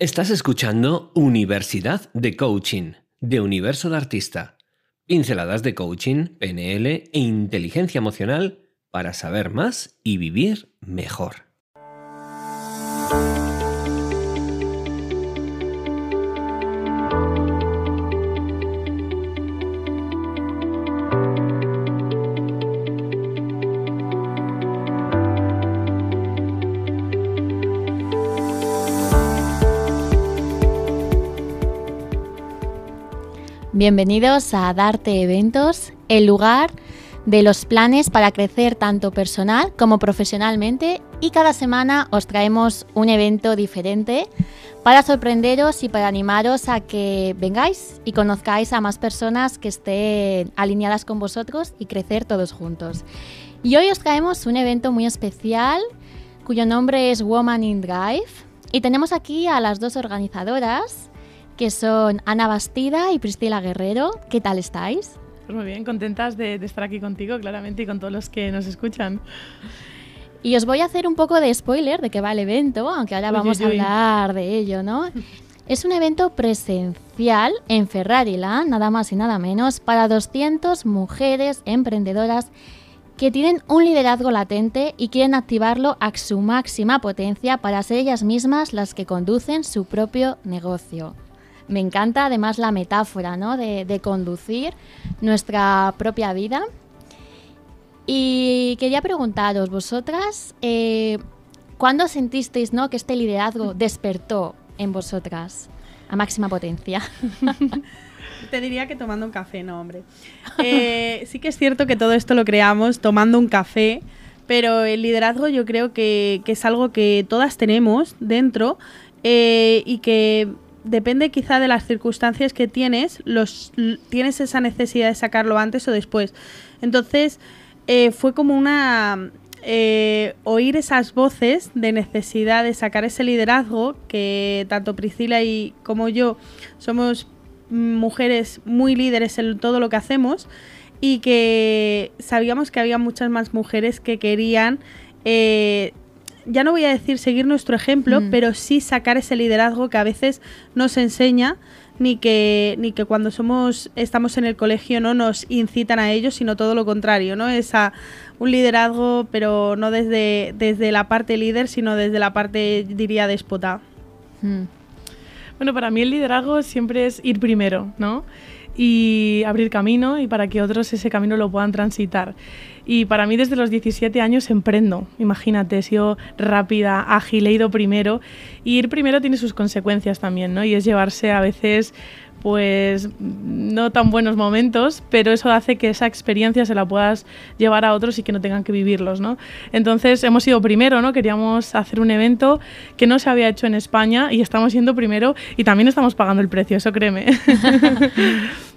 Estás escuchando Universidad de Coaching, de Universo de Artista. Pinceladas de coaching, PNL e inteligencia emocional para saber más y vivir mejor. Bienvenidos a Darte Eventos, el lugar de los planes para crecer tanto personal como profesionalmente y cada semana os traemos un evento diferente para sorprenderos y para animaros a que vengáis y conozcáis a más personas que estén alineadas con vosotros y crecer todos juntos. Y hoy os traemos un evento muy especial cuyo nombre es Woman in Drive y tenemos aquí a las dos organizadoras que son Ana Bastida y Priscila Guerrero. ¿Qué tal estáis? Pues muy bien, contentas de, estar aquí contigo, claramente, y con todos los que nos escuchan. Y os voy a hacer un poco de spoiler de qué va el evento, aunque ahora vamos a hablar de ello, ¿no? Es un evento presencial en Ferrariland, nada más y nada menos, para 200 mujeres emprendedoras que tienen un liderazgo latente y quieren activarlo a su máxima potencia para ser ellas mismas las que conducen su propio negocio. Me encanta además la metáfora ¿no? de, conducir nuestra propia vida. Y quería preguntaros, vosotras, eh, ¿cuándo sentisteis ¿no? que este liderazgo despertó en vosotras a máxima potencia? Te diría que tomando un café, no, hombre. Eh, sí que es cierto que todo esto lo creamos tomando un café, pero el liderazgo yo creo que, es algo que todas tenemos dentro eh, y que depende quizá de las circunstancias que tienes, los, tienes esa necesidad de sacarlo antes o después. Entonces, eh, fue como una... Eh, oír esas voces de necesidad de sacar ese liderazgo que tanto Priscila y como yo somos mujeres muy líderes en todo lo que hacemos y que sabíamos que había muchas más mujeres que querían eh, ya no voy a decir seguir nuestro ejemplo, mm. pero sí sacar ese liderazgo que a veces nos enseña ni que ni que cuando somos estamos en el colegio no nos incitan a ello, sino todo lo contrario, ¿no? Es a un liderazgo, pero no desde desde la parte líder, sino desde la parte diría déspota. Mm. Bueno, para mí el liderazgo siempre es ir primero, ¿no? Y abrir camino y para que otros ese camino lo puedan transitar. Y para mí desde los 17 años emprendo, imagínate, he sido rápida, ágil, he ido primero. Y ir primero tiene sus consecuencias también, ¿no? Y es llevarse a veces pues no tan buenos momentos, pero eso hace que esa experiencia se la puedas llevar a otros y que no tengan que vivirlos, ¿no? Entonces hemos ido primero, ¿no? Queríamos hacer un evento que no se había hecho en España y estamos yendo primero y también estamos pagando el precio, eso créeme.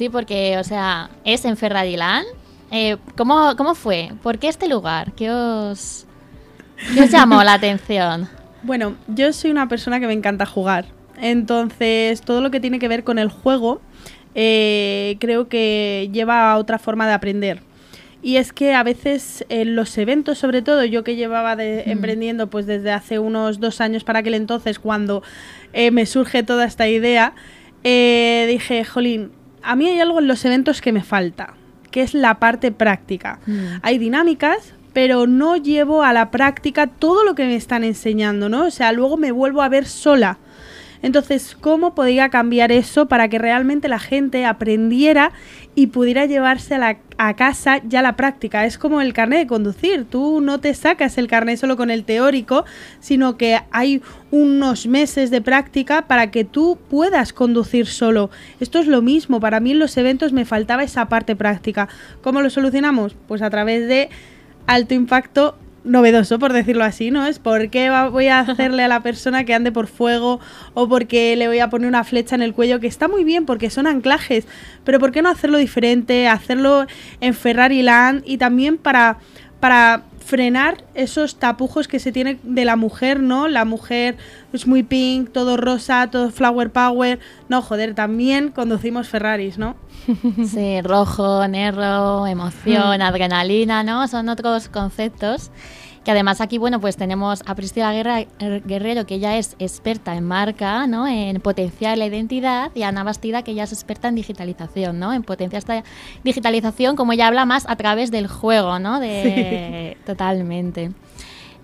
Sí, porque, o sea, es en Ferradilán, eh, ¿cómo, ¿Cómo fue? ¿Por qué este lugar? ¿Qué os, os llamó la atención? Bueno, yo soy una persona que me encanta jugar. Entonces, todo lo que tiene que ver con el juego, eh, creo que lleva a otra forma de aprender. Y es que a veces en los eventos, sobre todo, yo que llevaba de, mm. emprendiendo pues desde hace unos dos años para aquel entonces, cuando eh, me surge toda esta idea, dije, jolín, a mí hay algo en los eventos que me falta que es la parte práctica. Mm. Hay dinámicas, pero no llevo a la práctica todo lo que me están enseñando, ¿no? O sea, luego me vuelvo a ver sola. Entonces, ¿cómo podría cambiar eso para que realmente la gente aprendiera y pudiera llevarse a, casa ya la práctica? Es como el carnet de conducir. Tú no te sacas el carnet solo con el teórico, sino que hay unos meses de práctica para que tú puedas conducir solo. Esto es lo mismo. Para mí en los eventos me faltaba esa parte práctica. ¿Cómo lo solucionamos? Pues a través de alto impacto novedoso, por decirlo así, ¿no? Es por qué voy a hacerle a la persona que ande por fuego o porque le voy a poner una flecha en el cuello, que está muy bien porque son anclajes, pero ¿por qué no hacerlo diferente? Hacerlo en Ferrari Land y también para, para frenar esos tapujos que se tiene de la mujer, ¿no? La mujer es muy pink, todo rosa, todo flower power. No, joder, también conducimos Ferraris, ¿no? Sí, rojo, negro, emoción, mm. adrenalina, ¿no? Son otros conceptos. Que además aquí, bueno, pues tenemos a Priscila Guerrero, que ella es experta en marca, ¿no? En potenciar la identidad, y Ana Bastida, que ella es experta en digitalización, ¿no? En potenciar esta digitalización, como ella habla más a través del juego, ¿no? De, Totalmente.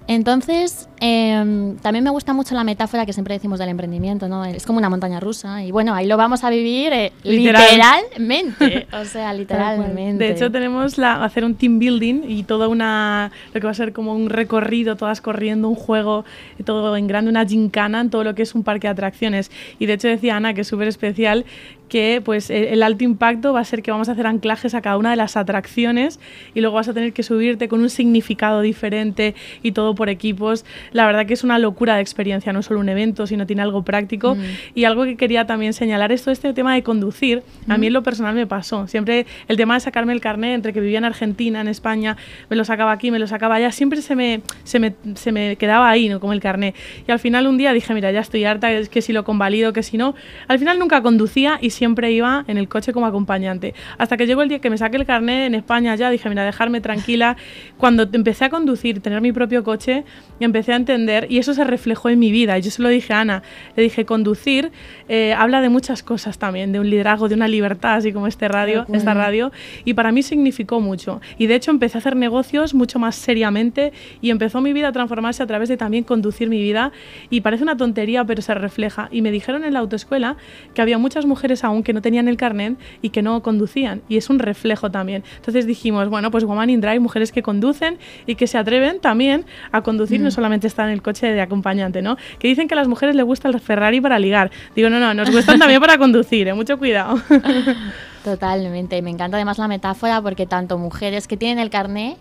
Entonces, em, también me gusta mucho la metáfora que siempre decimos del emprendimiento, ¿no? Es como una montaña rusa y bueno, ahí lo vamos a vivir eh, literalmente, o sea, literalmente. De hecho, tenemos la, hacer un team building y todo una, lo que va a ser como un recorrido, todas corriendo, un juego, todo en grande, una gincana en todo lo que es un parque de atracciones. Y de hecho decía Ana que es súper especial que pues el alto impacto va a ser que vamos a hacer anclajes a cada una de las atracciones y luego vas a tener que subirte con un significado diferente y todo por equipos. La verdad que es una locura de experiencia, no solo un evento, sino tiene algo práctico. Mm. Y algo que quería también señalar es todo este tema de conducir. A mí en lo personal me pasó. Siempre el tema de sacarme el carnet entre que vivía en Argentina, en España, me lo sacaba aquí, me lo sacaba allá, siempre se me, se me, se me quedaba ahí, ¿no? como el carnet. Y al final un día dije, mira, ya estoy harta, es que si lo convalido, que si no. Al final nunca conducía y siempre iba en el coche como acompañante. Hasta que llegó el día que me saqué el carnet en España ya, dije, mira, dejarme tranquila. Cuando empecé a conducir, tener mi propio coche, empecé a entender y eso se reflejó en mi vida. Y yo se lo dije a Ana, le dije, conducir eh, habla de muchas cosas también, de un liderazgo, de una libertad, así como este radio, esta radio. Y para mí significó mucho. Y de hecho empecé a hacer negocios mucho más seriamente y empezó mi vida a transformarse a través de también conducir mi vida. Y parece una tontería, pero se refleja. Y me dijeron en la autoescuela que había muchas mujeres aún que no tenían el carnet y que no conducían. Y es un reflejo también. Entonces dijimos, bueno, pues Woman in Drive, mujeres que conducen y que se atreven también a conducir, no mm. solamente estar en el coche de acompañante, ¿no? Que dicen que a las mujeres les gusta el Ferrari para ligar. Digo, no, no, nos gustan también para conducir, ¿eh? mucho cuidado. Totalmente. Y me encanta además la metáfora porque tanto mujeres que tienen el carnet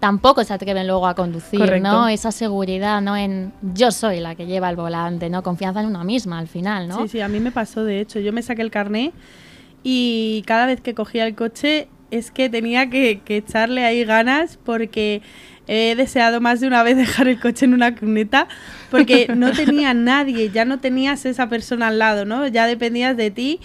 tampoco se atreven luego a conducir, ¿no? Esa seguridad, ¿no? En yo soy la que lleva el volante, ¿no? Confianza en una misma al final, ¿no? Sí, sí, a mí me pasó de hecho. Yo me saqué el carné y cada vez que cogía el coche es que tenía que, echarle ahí ganas porque he deseado más de una vez dejar el coche en una cuneta porque no tenía nadie, ya no tenías esa persona al lado, ¿no? Ya dependías de ti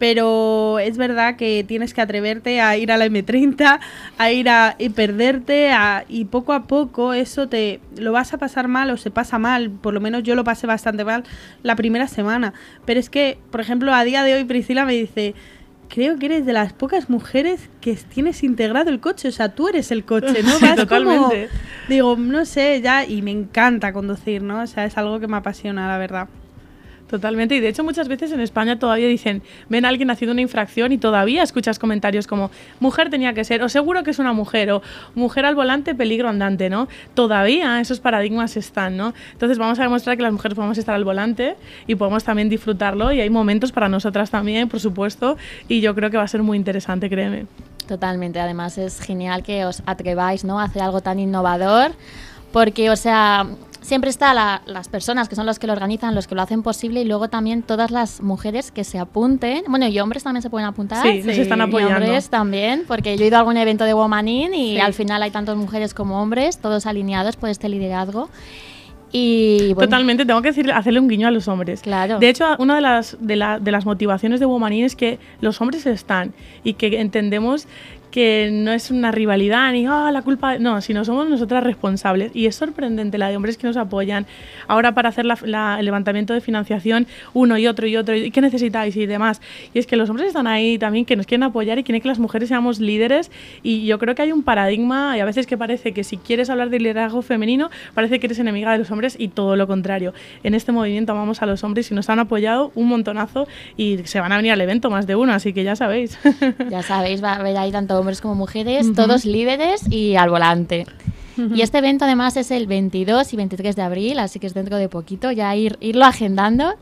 pero es verdad que tienes que atreverte a ir a la M30, a ir a y perderte y poco a poco eso te lo vas a pasar mal o se pasa mal, por lo menos yo lo pasé bastante mal la primera semana, pero es que, por ejemplo, a día de hoy Priscila me dice, creo que eres de las pocas mujeres que tienes integrado el coche, o sea, tú eres el coche, ¿no? Vas Totalmente. digo, no sé, ya, y me encanta conducir, ¿no? O sea, es algo que me apasiona, la verdad. Totalmente. Y de hecho muchas veces en España todavía dicen, ven a alguien haciendo una infracción y todavía escuchas comentarios como, mujer tenía que ser, o seguro que es una mujer, o mujer al volante, peligro andante, ¿no? Todavía esos paradigmas están, ¿no? Entonces vamos a demostrar que las mujeres podemos estar al volante y podemos también disfrutarlo y hay momentos para nosotras también, por supuesto, y yo creo que va a ser muy interesante, créeme. Totalmente. Además es genial que os atreváis, ¿no? A hacer algo tan innovador porque, o sea, siempre está las personas que son los que lo organizan, los que lo hacen posible y luego también todas las mujeres que se apunten. Bueno, y hombres también se pueden apuntar. Sí, se están apoyando. Y hombres también, porque yo he ido a algún evento de Woman In y al final hay tantas mujeres como hombres, todos alineados por este liderazgo. Y, Totalmente, tengo que decir, hacerle un guiño a los hombres. Claro. De hecho, una de las, de, de las motivaciones de Woman In es que los hombres están y que entendemos que no es una rivalidad ni oh, la culpa, no, sino somos nosotras responsables. Y es sorprendente la de hombres que nos apoyan. Ahora para hacer el levantamiento de financiación, uno y otro y otro, ¿y qué necesitáis? y demás. Y es que los hombres están ahí también, que nos quieren apoyar y quieren que las mujeres seamos líderes. Y yo creo que hay un paradigma, y a veces que parece que si quieres hablar de liderazgo femenino, parece que eres enemiga de los hombres y todo lo contrario. En este movimiento amamos a los hombres y nos han apoyado un montonazo y se van a venir al evento más de uno, así que ya sabéis. Ya sabéis, va a haber ahí tanto hombres como mujeres, todos líderes y al volante. Y este evento además es el 22 y 23 de abril, así que es dentro de poquito, ya ir, irlo agendando.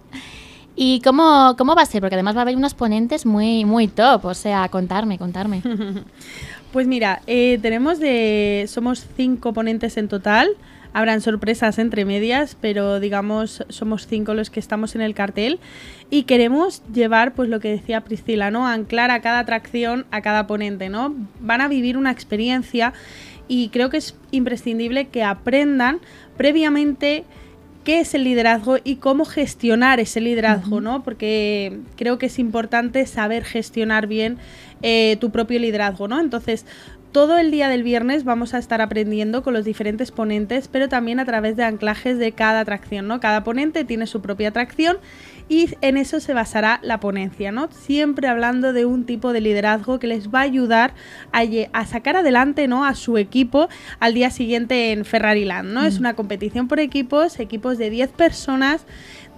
¿Y cómo, cómo va a ser? Porque además va a haber unos ponentes muy, muy top, o sea, contarme, contarme. Pues mira, eh, tenemos de, somos cinco ponentes en total, habrán sorpresas entre medias, pero digamos somos cinco los que estamos en el cartel y queremos llevar, pues lo que decía Priscila, ¿no? Anclar a cada atracción, a cada ponente, ¿no? Van a vivir una experiencia y creo que es imprescindible que aprendan previamente qué es el liderazgo y cómo gestionar ese liderazgo, ¿no? Porque creo que es importante saber gestionar bien eh, tu propio liderazgo, ¿no? Entonces, todo el día del viernes vamos a estar aprendiendo con los diferentes ponentes, pero también a través de anclajes de cada atracción, ¿no? Cada ponente tiene su propia atracción y en eso se basará la ponencia, ¿no? Siempre hablando de un tipo de liderazgo que les va a ayudar a, sacar adelante, ¿no? A su equipo al día siguiente en Ferrari Land, ¿no? Es mm. una competición por equipos, equipos de 10 personas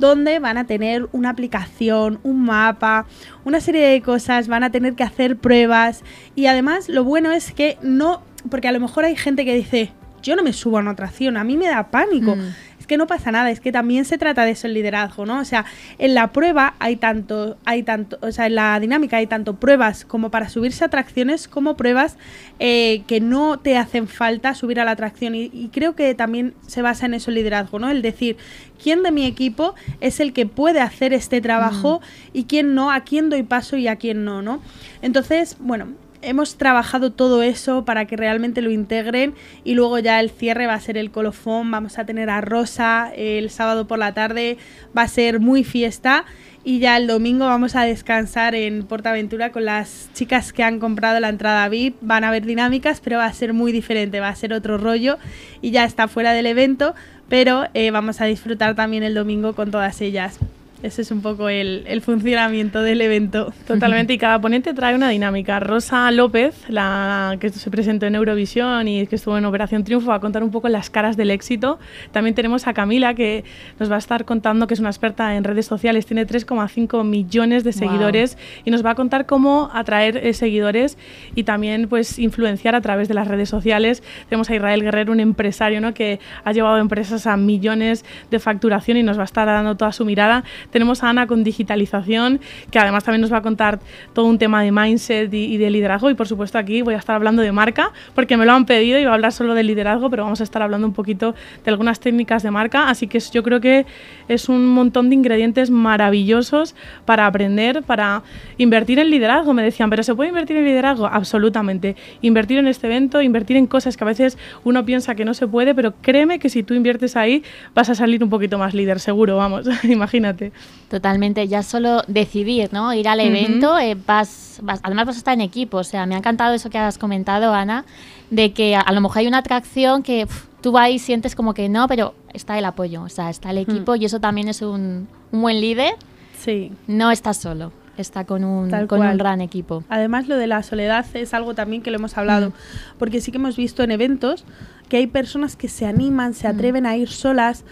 donde van a tener una aplicación, un mapa, una serie de cosas, van a tener que hacer pruebas y además lo bueno es que no, porque a lo mejor hay gente que dice, yo no me subo a una atracción, a mí me da pánico. Mm que no pasa nada, es que también se trata de eso el liderazgo, ¿no? O sea, en la prueba hay tanto, hay tanto, o sea, en la dinámica hay tanto pruebas como para subirse a atracciones como pruebas eh, que no te hacen falta subir a la atracción. Y, creo que también se basa en eso el liderazgo, ¿no? El decir, ¿quién de mi equipo es el que puede hacer este trabajo mm. y quién no? ¿A quién doy paso y a quién no, ¿no? Entonces, bueno, hemos trabajado todo eso para que realmente lo integren y luego ya el cierre va a ser el colofón, vamos a tener a Rosa el sábado por la tarde, va a ser muy fiesta y ya el domingo vamos a descansar en Portaventura con las chicas que han comprado la entrada VIP, van a haber dinámicas pero va a ser muy diferente, va a ser otro rollo y ya está fuera del evento, pero eh, vamos a disfrutar también el domingo con todas ellas. Ese es un poco el, el, funcionamiento del evento. Totalmente, y cada ponente trae una dinámica. Rosa López, la que se presentó en Eurovisión y que estuvo en Operación Triunfo, va a contar un poco las caras del éxito. También tenemos a Camila, que nos va a estar contando que es una experta en redes sociales, tiene 3,5 millones de seguidores y nos va a contar cómo atraer eh, seguidores y también pues influenciar a través de las redes sociales. Tenemos a Israel Guerrero, un empresario ¿no? que ha llevado empresas a millones de facturación y nos va a estar dando toda su mirada tenemos a Ana con digitalización, que además también nos va a contar todo un tema de mindset y, de liderazgo. Y por supuesto aquí voy a estar hablando de marca, porque me lo han pedido y voy a hablar solo de liderazgo, pero vamos a estar hablando un poquito de algunas técnicas de marca. Así que yo creo que es un montón de ingredientes maravillosos para aprender, para invertir en liderazgo. Me decían, pero ¿se puede invertir en liderazgo? Absolutamente. Invertir en este evento, invertir en cosas que a veces uno piensa que no se puede, pero créeme que si tú inviertes ahí vas a salir un poquito más líder, seguro, vamos, imagínate. Totalmente, ya solo decidir, ¿no? Ir al evento, eh, vas, además vas a estar en equipo, o sea, me ha encantado eso que has comentado, Ana, de que a, lo mejor hay una atracción que tú vas y sientes como que no, pero está el apoyo, o sea, está el mm. equipo y eso también es un, buen líder. Sí. No estás solo está con un, con un gran equipo. Además, lo de la soledad es algo también que lo hemos hablado, mm. porque sí que hemos visto en eventos que hay personas que se animan, se mm. atreven a ir solas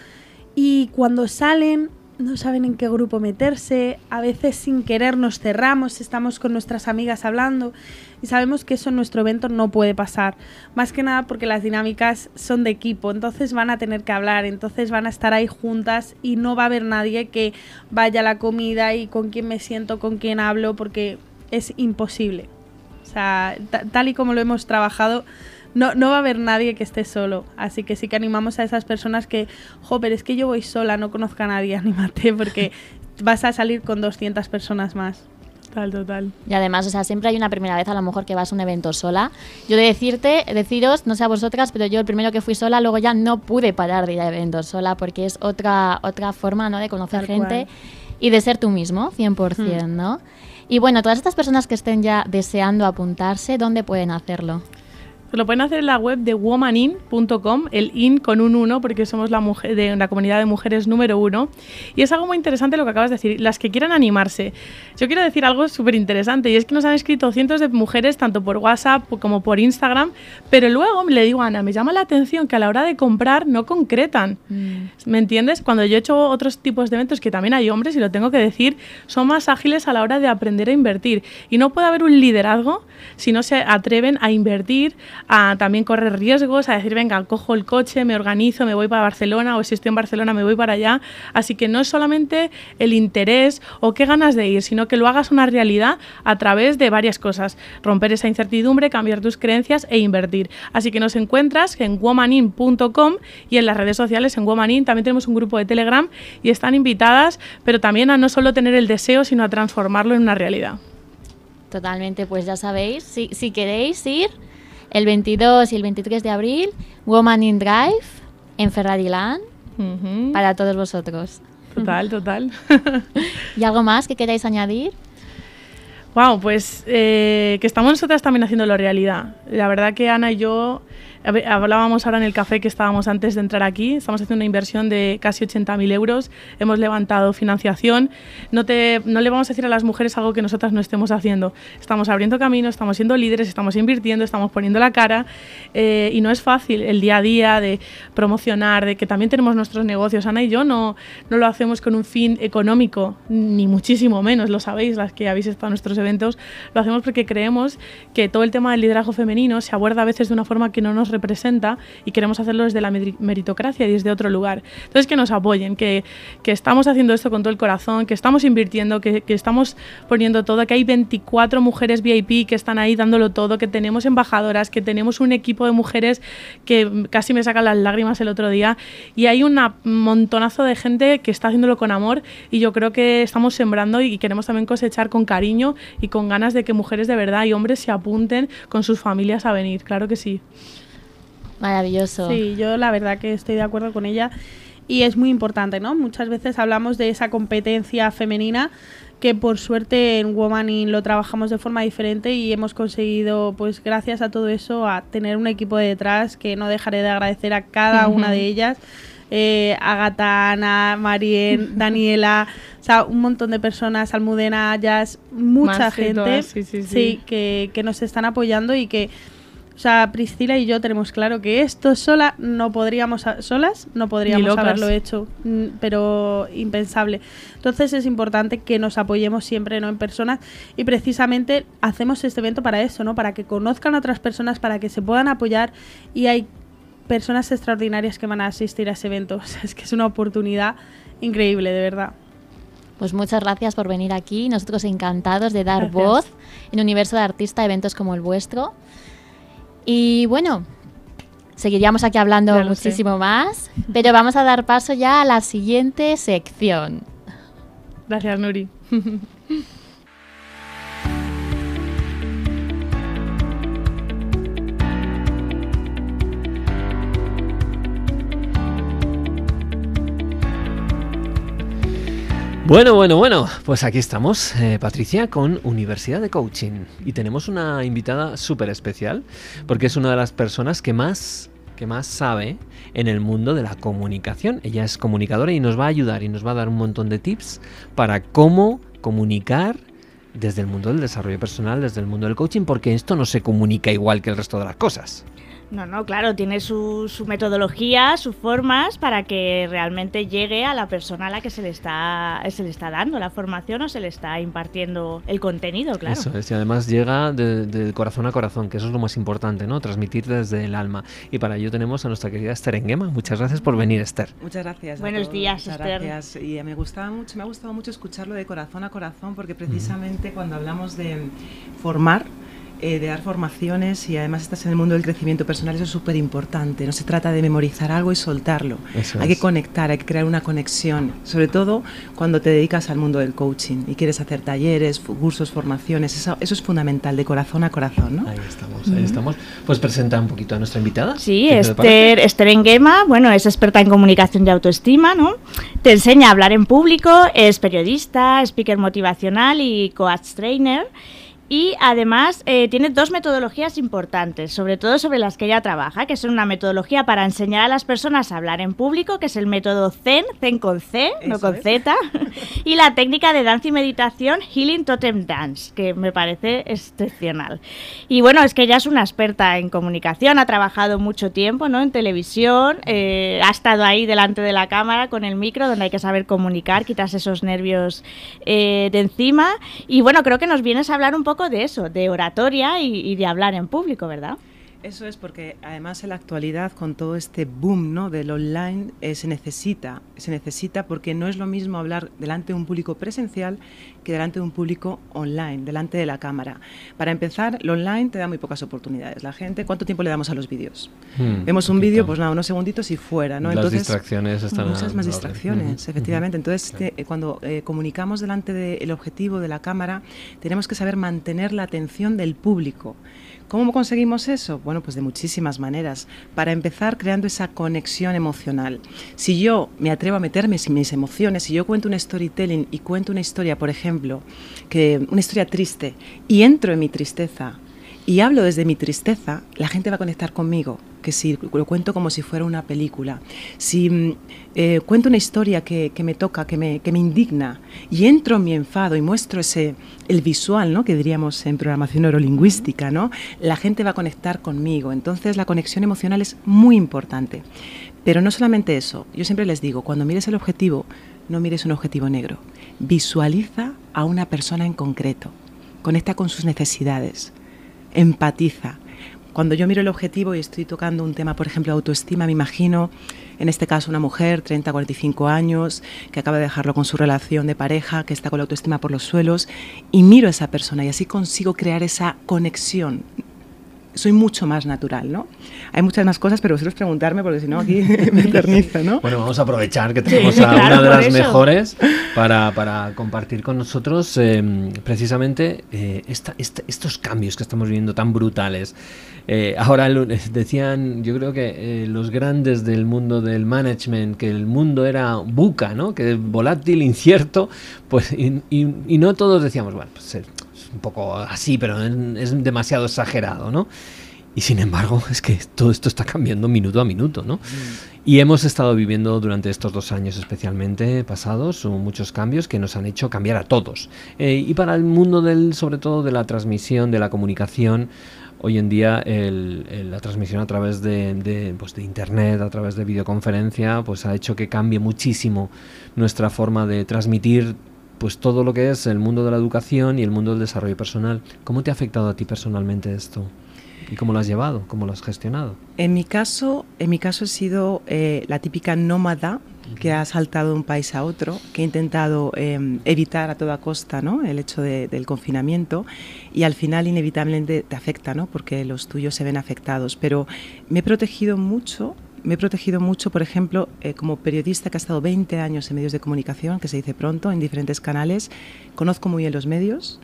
y cuando salen no saben en qué grupo meterse, a veces sin querer nos cerramos, estamos con nuestras amigas hablando y sabemos que eso en nuestro evento no puede pasar, más que nada porque las dinámicas son de equipo, entonces van a tener que hablar, entonces van a estar ahí juntas y no va a haber nadie que vaya a la comida y con quién me siento, con quién hablo, porque es imposible. O sea, tal y como lo hemos trabajado, no, no va a haber nadie que esté solo. Así que sí que animamos a esas personas que, jo, pero es que yo voy sola, no conozco a nadie, anímate, porque vas a salir con 200 personas más. Total, total. Y además, o sea, siempre hay una primera vez a lo mejor que vas a un evento sola. Yo de decirte, deciros, no sé a vosotras, pero yo el primero que fui sola, luego ya no pude parar de ir a eventos sola porque es otra, otra forma, ¿no? De conocer gente y de ser tú mismo, 100%, hmm. ¿no? Y bueno, todas estas personas que estén ya deseando apuntarse, ¿dónde pueden hacerlo? Lo pueden hacer en la web de womanin.com, el in con un 1, porque somos la, mujer, de, la comunidad de mujeres número uno. Y es algo muy interesante lo que acabas de decir, las que quieran animarse. Yo quiero decir algo súper interesante, y es que nos han escrito cientos de mujeres, tanto por WhatsApp como por Instagram, pero luego le digo a Ana, me llama la atención que a la hora de comprar no concretan. Mm. ¿Me entiendes? Cuando yo he hecho otros tipos de eventos, que también hay hombres, y lo tengo que decir, son más ágiles a la hora de aprender a invertir. Y no puede haber un liderazgo si no se atreven a invertir, a también correr riesgos, a decir, venga, cojo el coche, me organizo, me voy para Barcelona, o si estoy en Barcelona me voy para allá. Así que no es solamente el interés o qué ganas de ir, sino que lo hagas una realidad a través de varias cosas. Romper esa incertidumbre, cambiar tus creencias e invertir. Así que nos encuentras en womanin.com y en las redes sociales en womanin. También tenemos un grupo de Telegram y están invitadas, pero también a no solo tener el deseo, sino a transformarlo en una realidad. Totalmente, pues ya sabéis, si, si queréis ir, el 22 y el 23 de abril, Woman in Drive en Ferrari Land para todos vosotros. Total, total. ¿Y algo más que queráis añadir? Wow, pues eh, que estamos nosotras también haciéndolo realidad. La verdad que Ana y yo Hablábamos ahora en el café que estábamos antes de entrar aquí. Estamos haciendo una inversión de casi 80.000 euros. Hemos levantado financiación. No, te, no le vamos a decir a las mujeres algo que nosotras no estemos haciendo. Estamos abriendo camino, estamos siendo líderes, estamos invirtiendo, estamos poniendo la cara. Eh, y no es fácil el día a día de promocionar, de que también tenemos nuestros negocios. Ana y yo no, no lo hacemos con un fin económico, ni muchísimo menos, lo sabéis, las que habéis estado en nuestros eventos. Lo hacemos porque creemos que todo el tema del liderazgo femenino se aborda a veces de una forma que no nos representa y queremos hacerlo desde la meritocracia y desde otro lugar. Entonces, que nos apoyen, que, estamos haciendo esto con todo el corazón, que estamos invirtiendo, que, que, estamos poniendo todo, que hay 24 mujeres VIP que están ahí dándolo todo, que tenemos embajadoras, que tenemos un equipo de mujeres que casi me sacan las lágrimas el otro día y hay un montonazo de gente que está haciéndolo con amor y yo creo que estamos sembrando y queremos también cosechar con cariño y con ganas de que mujeres de verdad y hombres se apunten con sus familias a venir, claro que sí. Maravilloso. Sí, yo la verdad que estoy de acuerdo con ella y es muy importante, ¿no? Muchas veces hablamos de esa competencia femenina que por suerte en Womaning lo trabajamos de forma diferente y hemos conseguido, pues gracias a todo eso, a tener un equipo detrás que no dejaré de agradecer a cada una de ellas. Eh, Agata, Ana, Marien, Daniela, o sea, un montón de personas, Almudena, Jazz, mucha gente sí, que, que nos están apoyando y que o sea, Priscila y yo tenemos claro que esto sola no podríamos, solas no podríamos haberlo hecho, mm, pero impensable. Entonces es importante que nos apoyemos siempre, ¿no? En personas y precisamente hacemos este evento para eso, ¿no? Para que conozcan a otras personas, para que se puedan apoyar y hay personas extraordinarias que van a asistir a ese evento. es que es una oportunidad increíble, de verdad. Pues muchas gracias por venir aquí. Nosotros encantados de dar voz en Universo de Artista a eventos como el vuestro. Y bueno, seguiríamos aquí hablando muchísimo más, pero vamos a dar paso ya a la siguiente sección. Gracias, Nuri. Bueno, bueno, bueno, pues aquí estamos, eh, Patricia, con Universidad de Coaching. Y tenemos una invitada súper especial, porque es una de las personas que más, que más sabe en el mundo de la comunicación. Ella es comunicadora y nos va a ayudar y nos va a dar un montón de tips para cómo comunicar desde el mundo del desarrollo personal, desde el mundo del coaching, porque esto no se comunica igual que el resto de las cosas. No, no, claro, tiene su, su, metodología, sus formas para que realmente llegue a la persona a la que se le está se le está dando la formación o se le está impartiendo el contenido, claro. Eso es, y además llega de, corazón a corazón, que eso es lo más importante, ¿no? Transmitir desde el alma. Y para ello tenemos a nuestra querida Esther Enguema. Muchas gracias por venir, Esther. Muchas gracias. Buenos días, Esther. Gracias. Y me gustaba mucho, me ha gustado mucho escucharlo de corazón a corazón, porque precisamente cuando hablamos de formar, eh, de dar formaciones y además estás en el mundo del crecimiento personal, eso es súper importante. No se trata de memorizar algo y soltarlo. hay que conectar, hay que crear una conexión, sobre todo cuando te dedicas al mundo del coaching y quieres hacer talleres, cursos, formaciones. Eso, es fundamental, de corazón a corazón. ¿no? Ahí estamos, ahí estamos. Pues presenta un poquito a nuestra invitada. Sí, Esther, Esther Enguema, bueno, es experta en comunicación y autoestima, ¿no? Te enseña a hablar en público, es periodista, speaker motivacional y coach trainer y además eh, tiene dos metodologías importantes, sobre todo sobre las que ella trabaja, que son una metodología para enseñar a las personas a hablar en público, que es el método Zen, Zen con C, no con Z, y la técnica de danza y meditación Healing Totem Dance, que me parece excepcional. Y bueno, es que ella es una experta en comunicación, ha trabajado mucho tiempo ¿no? en televisión, eh, ha estado ahí delante de la cámara con el micro, donde hay que saber comunicar, quitarse esos nervios eh, de encima. Y bueno, creo que nos vienes a hablar un poco de eso, de oratoria y, de hablar en público, ¿verdad? Eso es porque además en la actualidad con todo este boom ¿no? del online eh, se necesita, se necesita porque no es lo mismo hablar delante de un público presencial que delante de un público online, delante de la cámara. Para empezar, lo online te da muy pocas oportunidades. La gente, ¿cuánto tiempo le damos a los vídeos? Hmm, Vemos un vídeo, pues nada, unos segunditos y fuera, ¿no? Las Entonces, distracciones están muchas más distracciones, efectivamente. Entonces, cuando eh, comunicamos delante del objetivo de la cámara, tenemos que saber mantener la atención del público. ¿Cómo conseguimos eso? Bueno, pues de muchísimas maneras. Para empezar, creando esa conexión emocional. Si yo me atrevo a meterme en mis emociones, si yo cuento un storytelling y cuento una historia, por ejemplo, que una historia triste, y entro en mi tristeza y hablo desde mi tristeza, la gente va a conectar conmigo que si lo cuento como si fuera una película, si mm, eh, cuento una historia que, me toca, que me, que me, indigna, y entro en mi enfado y muestro ese, el visual, ¿no? que diríamos en programación neurolingüística, ¿no? la gente va a conectar conmigo. Entonces la conexión emocional es muy importante. Pero no solamente eso, yo siempre les digo, cuando mires el objetivo, no mires un objetivo negro, visualiza a una persona en concreto, conecta con sus necesidades, empatiza, cuando yo miro el objetivo y estoy tocando un tema, por ejemplo, autoestima, me imagino, en este caso, una mujer, 30, 45 años, que acaba de dejarlo con su relación de pareja, que está con la autoestima por los suelos, y miro a esa persona y así consigo crear esa conexión soy mucho más natural, ¿no? Hay muchas más cosas, pero vosotros preguntarme porque si no aquí me eterniza, ¿no? Bueno, vamos a aprovechar que tenemos a una de las mejores para, para, compartir con nosotros em, precisamente eh, estos cambios que estamos viviendo tan brutales. Eh, ahora decían, yo creo que eh, los grandes del mundo del management, que el mundo era buca, ¿no? Que volátil, incierto, pues y, y no todos decíamos, bueno, pues un poco así, pero es demasiado exagerado, ¿no? Y sin embargo, es que todo esto está cambiando minuto a minuto, ¿no? Y hemos estado viviendo durante estos dos años especialmente pasados muchos cambios que nos han hecho cambiar a todos. Eh, y para el mundo del, sobre todo de la transmisión, de la comunicación, hoy en día la transmisión a través de, pues de, internet, a través de videoconferencia, pues ha hecho que cambie muchísimo nuestra forma de transmitir pues todo lo que es el mundo de la educación y el mundo del desarrollo personal. ¿Cómo te ha afectado a ti personalmente esto? ¿Y cómo lo has llevado? ¿Cómo lo has gestionado? En mi caso, en mi caso he sido eh, la típica nómada que ha saltado de un país a otro, que ha intentado em, evitar a toda costa ¿no? el hecho del confinamiento y al final inevitablemente te afecta, ¿no? porque los tuyos se ven afectados. Pero me he protegido mucho me he protegido mucho, por ejemplo, eh, como periodista que ha estado 20 años en medios de comunicación, que se dice pronto, en diferentes canales. Conozco muy bien los medios.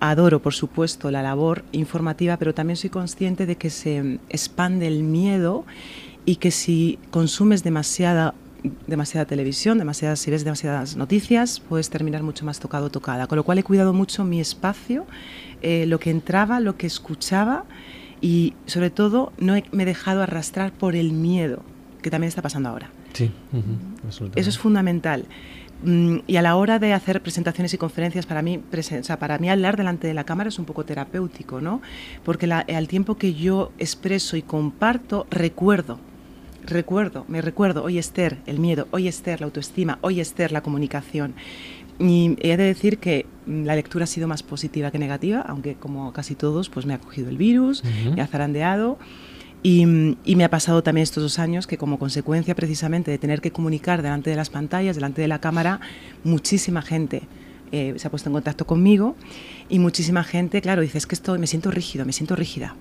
Adoro, por supuesto, la labor informativa, pero también soy consciente de que se expande el miedo y que si consumes demasiada demasiada televisión, demasiadas, si ves demasiadas noticias, puedes terminar mucho más tocado o tocada. Con lo cual he cuidado mucho mi espacio, eh, lo que entraba, lo que escuchaba y sobre todo no me he dejado arrastrar por el miedo, que también está pasando ahora. Sí, Eso es fundamental. Mm, y a la hora de hacer presentaciones y conferencias, para mí, para mí hablar delante de la cámara es un poco terapéutico, ¿no? Porque al tiempo que yo expreso y comparto, recuerdo, recuerdo, me recuerdo, hoy Esther, el miedo, hoy Esther, la autoestima, hoy Esther, la comunicación. Y he de decir que mm, la lectura ha sido más positiva que negativa, aunque como casi todos, pues me ha cogido el virus, me ha zarandeado. Y, y, me ha pasado también estos dos años que como consecuencia precisamente de tener que comunicar delante de las pantallas, delante de la cámara, muchísima gente eh, se ha puesto en contacto conmigo y muchísima gente, claro, dice, es que esto, me siento rígido, me siento rígida,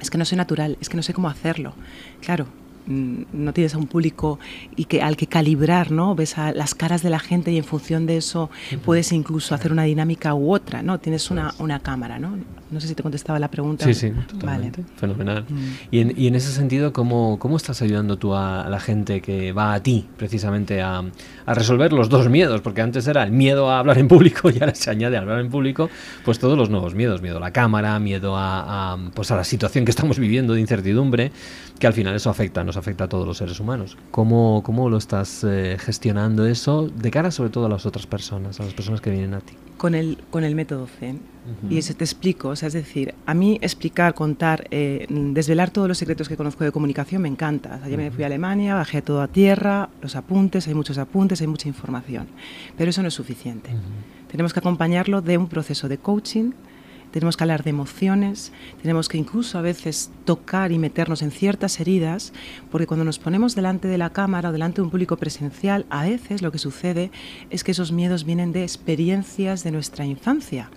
es que no soy natural, es que no sé cómo hacerlo. Claro, no tienes a un público y que al que calibrar, ¿no? Ves a las caras de la gente y en función de eso puedes incluso hacer una dinámica u otra, ¿no? Tienes una, una cámara, ¿no? No sé si te contestaba la pregunta. Sí, sí, totalmente. Fenomenal. Mm. Y, en, y, en, ese sentido, ¿cómo, ¿cómo estás ayudando tú a, la gente que va a ti precisamente a, a, resolver los dos miedos? Porque antes era el miedo a hablar en público y ahora se añade a hablar en público pues todos los nuevos miedos. Miedo a la cámara, miedo a, pues a la situación que estamos viviendo de incertidumbre, que al final eso afecta, nos afecta a todos los seres humanos. ¿Cómo, cómo lo estás eh, gestionando eso de cara sobre todo a las otras personas, a las personas que vienen a ti? Con el, con el método Zen. Y eso te explico, o sea, es decir, a mí explicar, contar, eh, desvelar todos los secretos que conozco de comunicación me encanta. Ayer me fui a Alemania, bajé todo a tierra, los apuntes, hay muchos apuntes, hay mucha información. Pero eso no es suficiente. Tenemos que acompañarlo de un proceso de coaching tenemos que hablar de emociones, tenemos que incluso a veces tocar y meternos en ciertas heridas, porque cuando nos ponemos delante de la cámara o delante de un público presencial, a veces lo que sucede es que esos miedos vienen de experiencias de nuestra infancia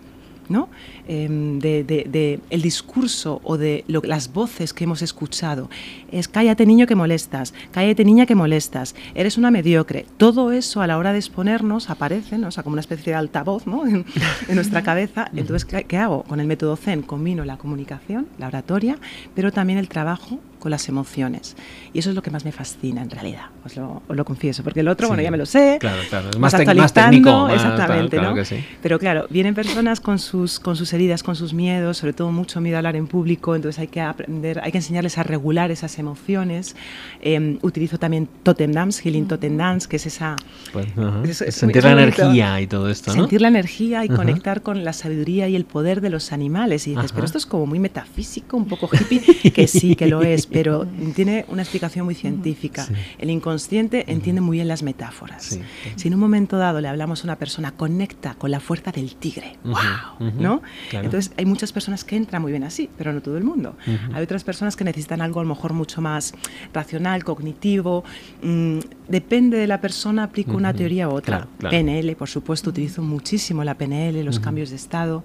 ¿no? Em, de, de- de el discurso o de lo- las voces que hemos escuchado. Es cállate niño que molestas, cállate niña que molestas, eres una mediocre. Todo eso a la hora de exponernos aparece, ¿no? o sea, como una especie de altavoz ¿no? en, en nuestra cabeza. Entonces, ¿qué, qué hago? Con el método Zen combino la comunicación, la oratoria, pero también el trabajo con las emociones. Y eso es lo que más me fascina en realidad, os lo, os lo confieso, porque el otro, Sí. bueno, ya me lo sé. Claro, claro, es más más técnico, más exactamente, tal, claro ¿no? sí. Pero claro, vienen personas con sus, con sus heridas, con sus miedos, sobre todo mucho miedo a hablar en público, entonces hay que aprender, hay que enseñarles a regular esas emociones. Eh, utilizo también Totem Dance, Healing Totem Dance, que es esa... Pues, ajá. Es- es Sentir la bonito. energía y todo esto, ¿no? Sentir la energía y Ajá. conectar con la sabiduría y el poder de los animales. Y dices, Ajá. pero esto es como muy metafísico, un poco hippie, que sí, que lo es, pero tiene una explicación muy científica. Sí. El inconsciente entiende muy bien las metáforas. Sí. Si en un momento dado le hablamos a una persona, conecta con la fuerza del tigre. ¡Wow! ¿No? claro. Entonces, hay muchas personas que entran muy bien así, pero no todo el mundo. Hay otras personas que necesitan algo a lo mejor mucho más racional, cognitivo. Mm, depende de la persona, aplico una teoría u otra. claro, claro. PNL, por supuesto, utilizo muchísimo la PNL, los cambios de estado.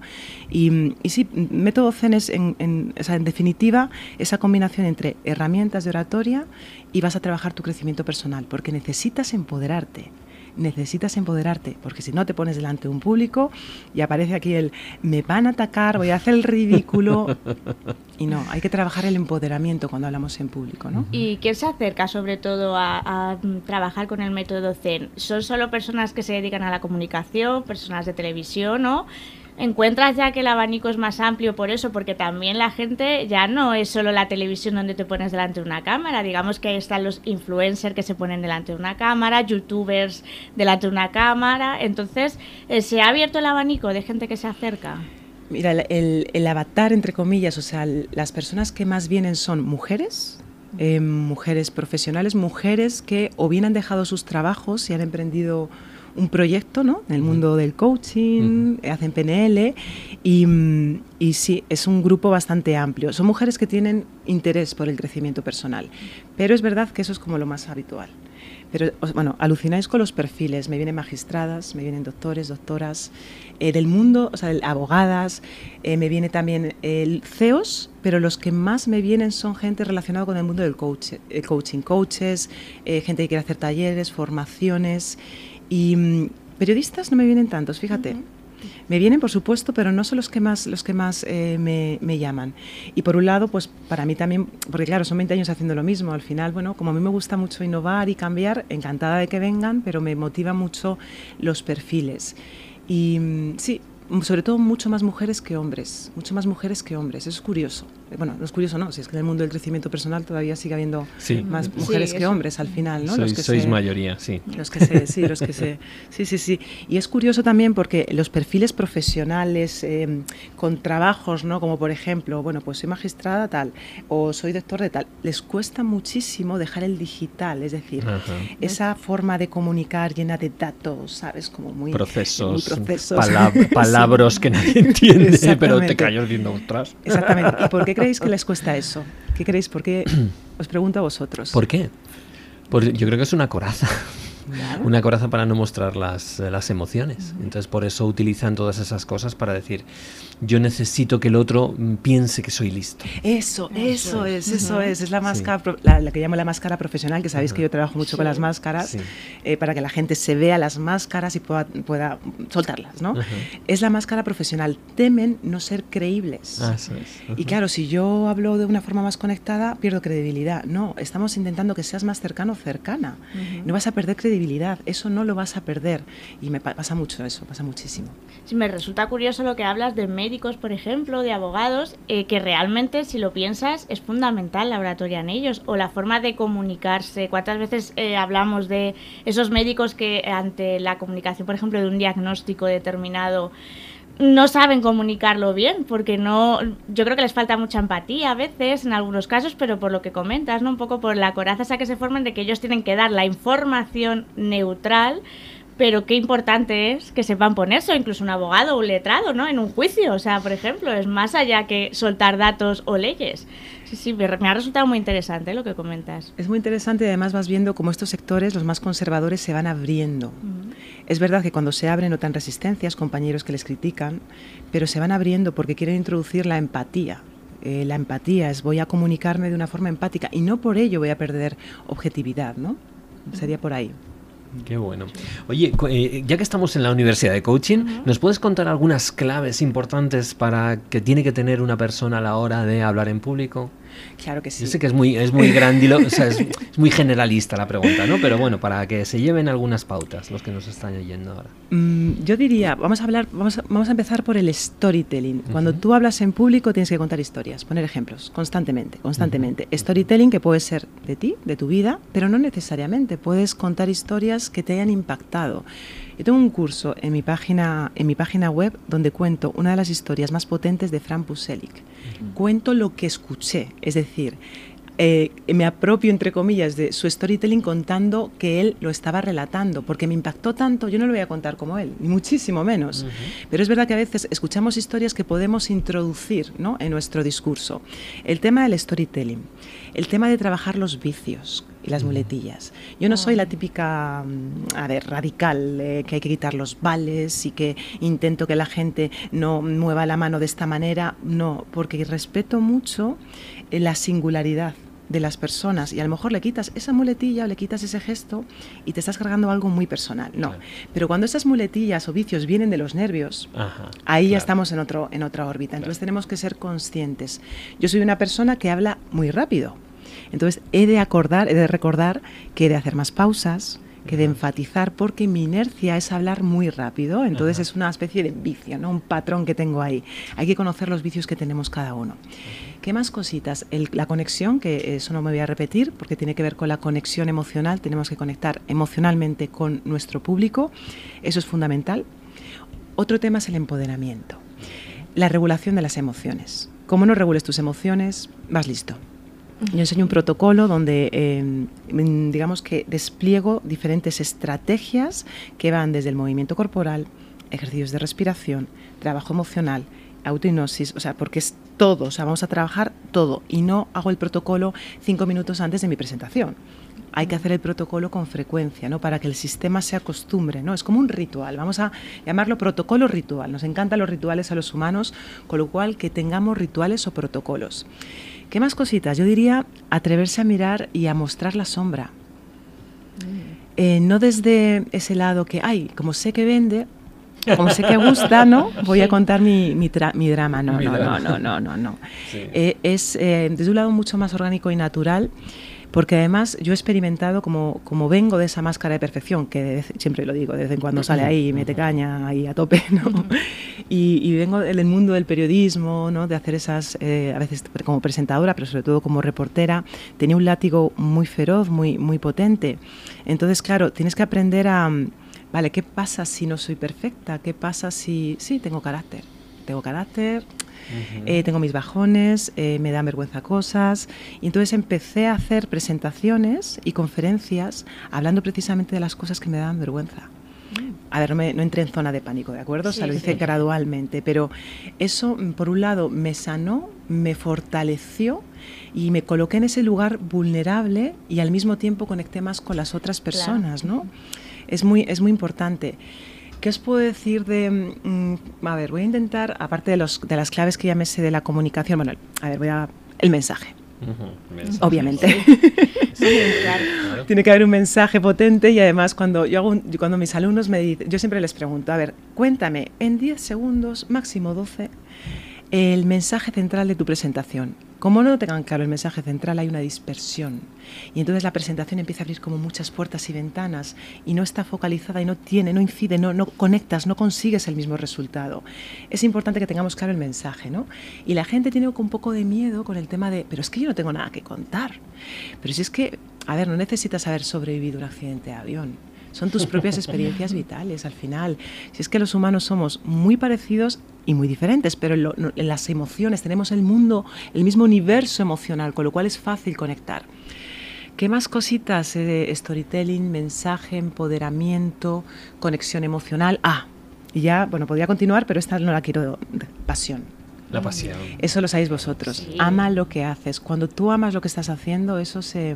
Y, y sí, método Zen es, en, en- o sea, en definitiva, esa combinación entre herramientas de oratoria y vas a trabajar tu crecimiento personal, porque necesitas empoderarte. Necesitas empoderarte, porque si no te pones delante de un público y aparece aquí el me van a atacar, voy a hacer el ridículo. Y no, hay que trabajar el empoderamiento cuando hablamos en público, ¿no? ¿Y quién se acerca sobre todo a, a, trabajar con el método Zen? ¿Son solo personas que se dedican a la comunicación, personas de televisión o encuentras ya que el abanico es más amplio por eso? Porque también la gente ya no es solo la televisión donde te pones delante de una cámara, digamos que ahí están los influencers que se ponen delante de una cámara, youtubers delante de una cámara, entonces eh, se ha abierto el abanico de gente que se acerca. Mira, el, el- el avatar, entre comillas, o sea, las personas que más vienen son mujeres, eh, mujeres profesionales, mujeres que o bien han dejado sus trabajos y han emprendido un proyecto ¿no? en el mundo del coaching, eh, hacen PNL y, mm, y sí, es un grupo bastante amplio. Son mujeres que tienen interés por el crecimiento personal, pero es verdad que eso es como lo más habitual. Pero, bueno, alucináis con los perfiles. Me vienen magistradas, me vienen doctores, doctoras, eh, del mundo, o sea, abogadas, eh, me viene también el CEOs, pero los que más me vienen son gente relacionada con el mundo del coach, el coaching, coaches, eh, gente que quiere hacer talleres, formaciones. Y mm, periodistas no me vienen tantos, fíjate. Me vienen, por supuesto, pero no son los que más, los que más eh, me, me llaman. Y por un lado, pues para mí también, porque claro, son 20 años haciendo lo mismo. Al final, bueno, como a mí me gusta mucho innovar y cambiar, encantada de que vengan, pero me motiva mucho los perfiles. Y mm, sí, sobre todo mucho más mujeres que hombres, mucho más mujeres que hombres. Eso es curioso. Bueno, no es curioso, no, si es que en el mundo del crecimiento personal todavía sigue habiendo Sí. más Sí, mujeres que hombres al final, ¿no? Sois, que sois se- mayoría, sí. los que se, sí, los que se, sí, sí, sí. Y es curioso también porque los perfiles profesionales eh, con trabajos, ¿no? Como por ejemplo, bueno, pues soy magistrada tal o soy doctor de tal, les cuesta muchísimo dejar el digital, es decir, Ajá. esa forma de comunicar llena de datos, ¿sabes? Como muy Procesos, muy procesos. palab- palabras que nadie entiende, pero te callas diciendo otras. Exactamente. ¿Y por qué creéis que les cuesta eso? ¿Qué creéis? ¿Por qué? Os pregunto a vosotros. ¿Por qué? Pues yo creo que es una coraza. Claro. Una coraza para no mostrar las, las emociones. Entonces por eso utilizan todas esas cosas para decir, yo necesito que el otro mm, piense que soy listo. Eso, eso es, eso es. Es la máscara, pro- la, la que llamo la máscara profesional, que sabéis que yo trabajo mucho con las máscaras, Sí. eh, para que la gente se vea las máscaras y pueda, pueda soltarlas, ¿no? Es la máscara profesional. Temen no ser creíbles. Ah, eso es. Y claro, si yo hablo de una forma más conectada, pierdo credibilidad. No, estamos intentando que seas más cercano o cercana. No vas a perder credibilidad, eso no lo vas a perder. Y me pa- pasa mucho eso, pasa muchísimo. Sí, me resulta curioso lo que hablas de médicos, por ejemplo, de abogados, eh, que realmente, si lo piensas, es fundamental la oratoria en ellos, o la forma de comunicarse. ¿Cuántas veces eh, hablamos de esos médicos que ante la comunicación, por ejemplo, de un diagnóstico determinado, no saben comunicarlo bien, porque no, yo creo que les falta mucha empatía a veces, en algunos casos, pero por lo que comentas, ¿no? Un poco por la coraza esa que se forman de que ellos tienen que dar la información neutral pero qué importante es que sepan ponerse, incluso un abogado o un letrado, ¿no? En un juicio, o sea, por ejemplo, es más allá que soltar datos o leyes. Sí, sí, me, ha resultado muy interesante lo que comentas. Es muy interesante y además vas viendo cómo estos sectores, los más conservadores, se van abriendo. Es verdad que cuando se abren notan resistencias, compañeros que les critican, pero se van abriendo porque quieren introducir la empatía. Eh, la empatía es voy a comunicarme de una forma empática y no por ello voy a perder objetividad, ¿no? Sería por ahí. Qué bueno. Oye, eh, ya que estamos en la Universidad de Coaching, ¿nos puedes contar algunas claves importantes para que tiene que tener una persona a la hora de hablar en público? Claro que sí. Yo sé que es muy, es muy grandilo, o sea, es, muy generalista la pregunta, ¿no? Pero bueno, para que se lleven algunas pautas los que nos están oyendo ahora. Mm, yo diría, vamos a hablar, vamos a, vamos a empezar por el storytelling. Cuando tú hablas en público tienes que contar historias, poner ejemplos, constantemente, constantemente. Storytelling que puede ser de ti, de tu vida, pero no necesariamente. Puedes contar historias que te hayan impactado. Yo tengo un curso en mi página, en mi página web donde cuento una de las historias más potentes de Fran Puselic. Cuento lo que escuché, es decir, eh, me apropio, entre comillas, de su storytelling contando que él lo estaba relatando, porque me impactó tanto, yo no lo voy a contar como él, ni muchísimo menos. Pero es verdad que a veces escuchamos historias que podemos introducir ¿no? en nuestro discurso. El tema del storytelling, el tema de trabajar los vicios, y las muletillas. Yo no soy la típica, mm, a ver, radical, eh, que hay que quitar los vales y que intento que la gente no mueva la mano de esta manera. No, porque respeto mucho eh, la singularidad de las personas y a lo mejor le quitas esa muletilla o le quitas ese gesto y te estás cargando algo muy personal. No, pero cuando esas muletillas o vicios vienen de los nervios, ahí ya estamos en, otro, en otra órbita. Entonces tenemos que ser conscientes. Yo soy una persona que habla muy rápido. Entonces he de acordar, he de recordar que he de hacer más pausas, que de enfatizar porque mi inercia es hablar muy rápido, entonces es una especie de vicio, ¿no? un patrón que tengo ahí. Hay que conocer los vicios que tenemos cada uno. ¿Qué más cositas? la conexión, que eso no me voy a repetir porque tiene que ver con la conexión emocional, tenemos que conectar emocionalmente con nuestro público, eso es fundamental. Otro tema es el empoderamiento, la regulación de las emociones. Como no regules tus emociones, vas listo. Yo enseño un protocolo donde, em, digamos que despliego diferentes estrategias que van desde el movimiento corporal, ejercicios de respiración, trabajo emocional, autohipnosis, o sea, porque es todo, o sea, vamos a trabajar todo y no hago el protocolo cinco minutos antes de mi presentación. Hay que hacer el protocolo con frecuencia, ¿no? Para que el sistema se acostumbre, ¿no? Es como un ritual, vamos a llamarlo protocolo ritual. Nos encantan los rituales a los humanos, con lo cual que tengamos rituales o protocolos. ¿Qué más cositas? Yo diría atreverse a mirar y a mostrar la sombra. Mm. Eh, no desde ese lado que, ay, como sé que vende, como sé que gusta, ¿no? Voy a contar mi, mi, drama. No, no, no, no, no, no, no. Eh, es eh, desde un lado mucho más orgánico y natural porque además yo he experimentado como, como vengo de esa máscara de perfección, que siempre lo digo, de vez en cuando sale ahí y mete caña ahí a tope, ¿no? Y, vengo del mundo del periodismo, ¿no? De hacer esas, eh, a veces como presentadora, pero sobre todo como reportera, tenía un látigo muy feroz, muy, muy potente. Entonces, claro, tienes que aprender a, vale, ¿qué pasa si no soy perfecta? ¿Qué pasa si, sí, tengo carácter? Tengo carácter, eh, tengo mis bajones, eh, me dan vergüenza cosas. Y entonces empecé a hacer presentaciones y conferencias hablando precisamente de las cosas que me daban vergüenza. Mm. A ver, no, entré en zona de pánico, ¿de acuerdo? o sea, lo hice gradualmente, pero eso, mm, por un lado, me sanó, me fortaleció y me coloqué en ese lugar vulnerable y al mismo tiempo conecté más con las otras personas, ¿no? Es muy, es muy importante. ¿Qué os puedo decir de.? Mm, a ver, voy a intentar, aparte de, los, de las claves que ya me sé de la comunicación, bueno, a ver, voy a. El mensaje. Obviamente. Tiene que haber un mensaje potente y además cuando yo hago cuando mis alumnos me dicen, yo siempre les pregunto, a ver, cuéntame en 10 segundos, máximo 12, el mensaje central de tu presentación. Como no tengan claro el mensaje central, hay una dispersión. Y entonces la presentación empieza a abrir como muchas puertas y ventanas y no está focalizada y no tiene, no incide, no, no conectas, no consigues el mismo resultado. Es importante que tengamos claro el mensaje, ¿no? Y la gente tiene un poco de miedo con el tema de, pero es que yo no tengo nada que contar. Pero si es que, a ver, no necesitas haber sobrevivido un accidente de avión son tus propias experiencias vitales al final. Si es que los humanos somos muy parecidos y muy diferentes, pero en, las emociones tenemos el mundo, el mismo universo emocional, con lo cual es fácil conectar. ¿Qué más cositas? Eh, storytelling, mensaje, empoderamiento, conexión emocional. Ah, y ya, bueno, podría continuar, pero esta no la quiero. Pasión. La pasión. Eso lo sabéis vosotros. Ama lo que haces. Cuando tú amas lo que estás haciendo, eso se,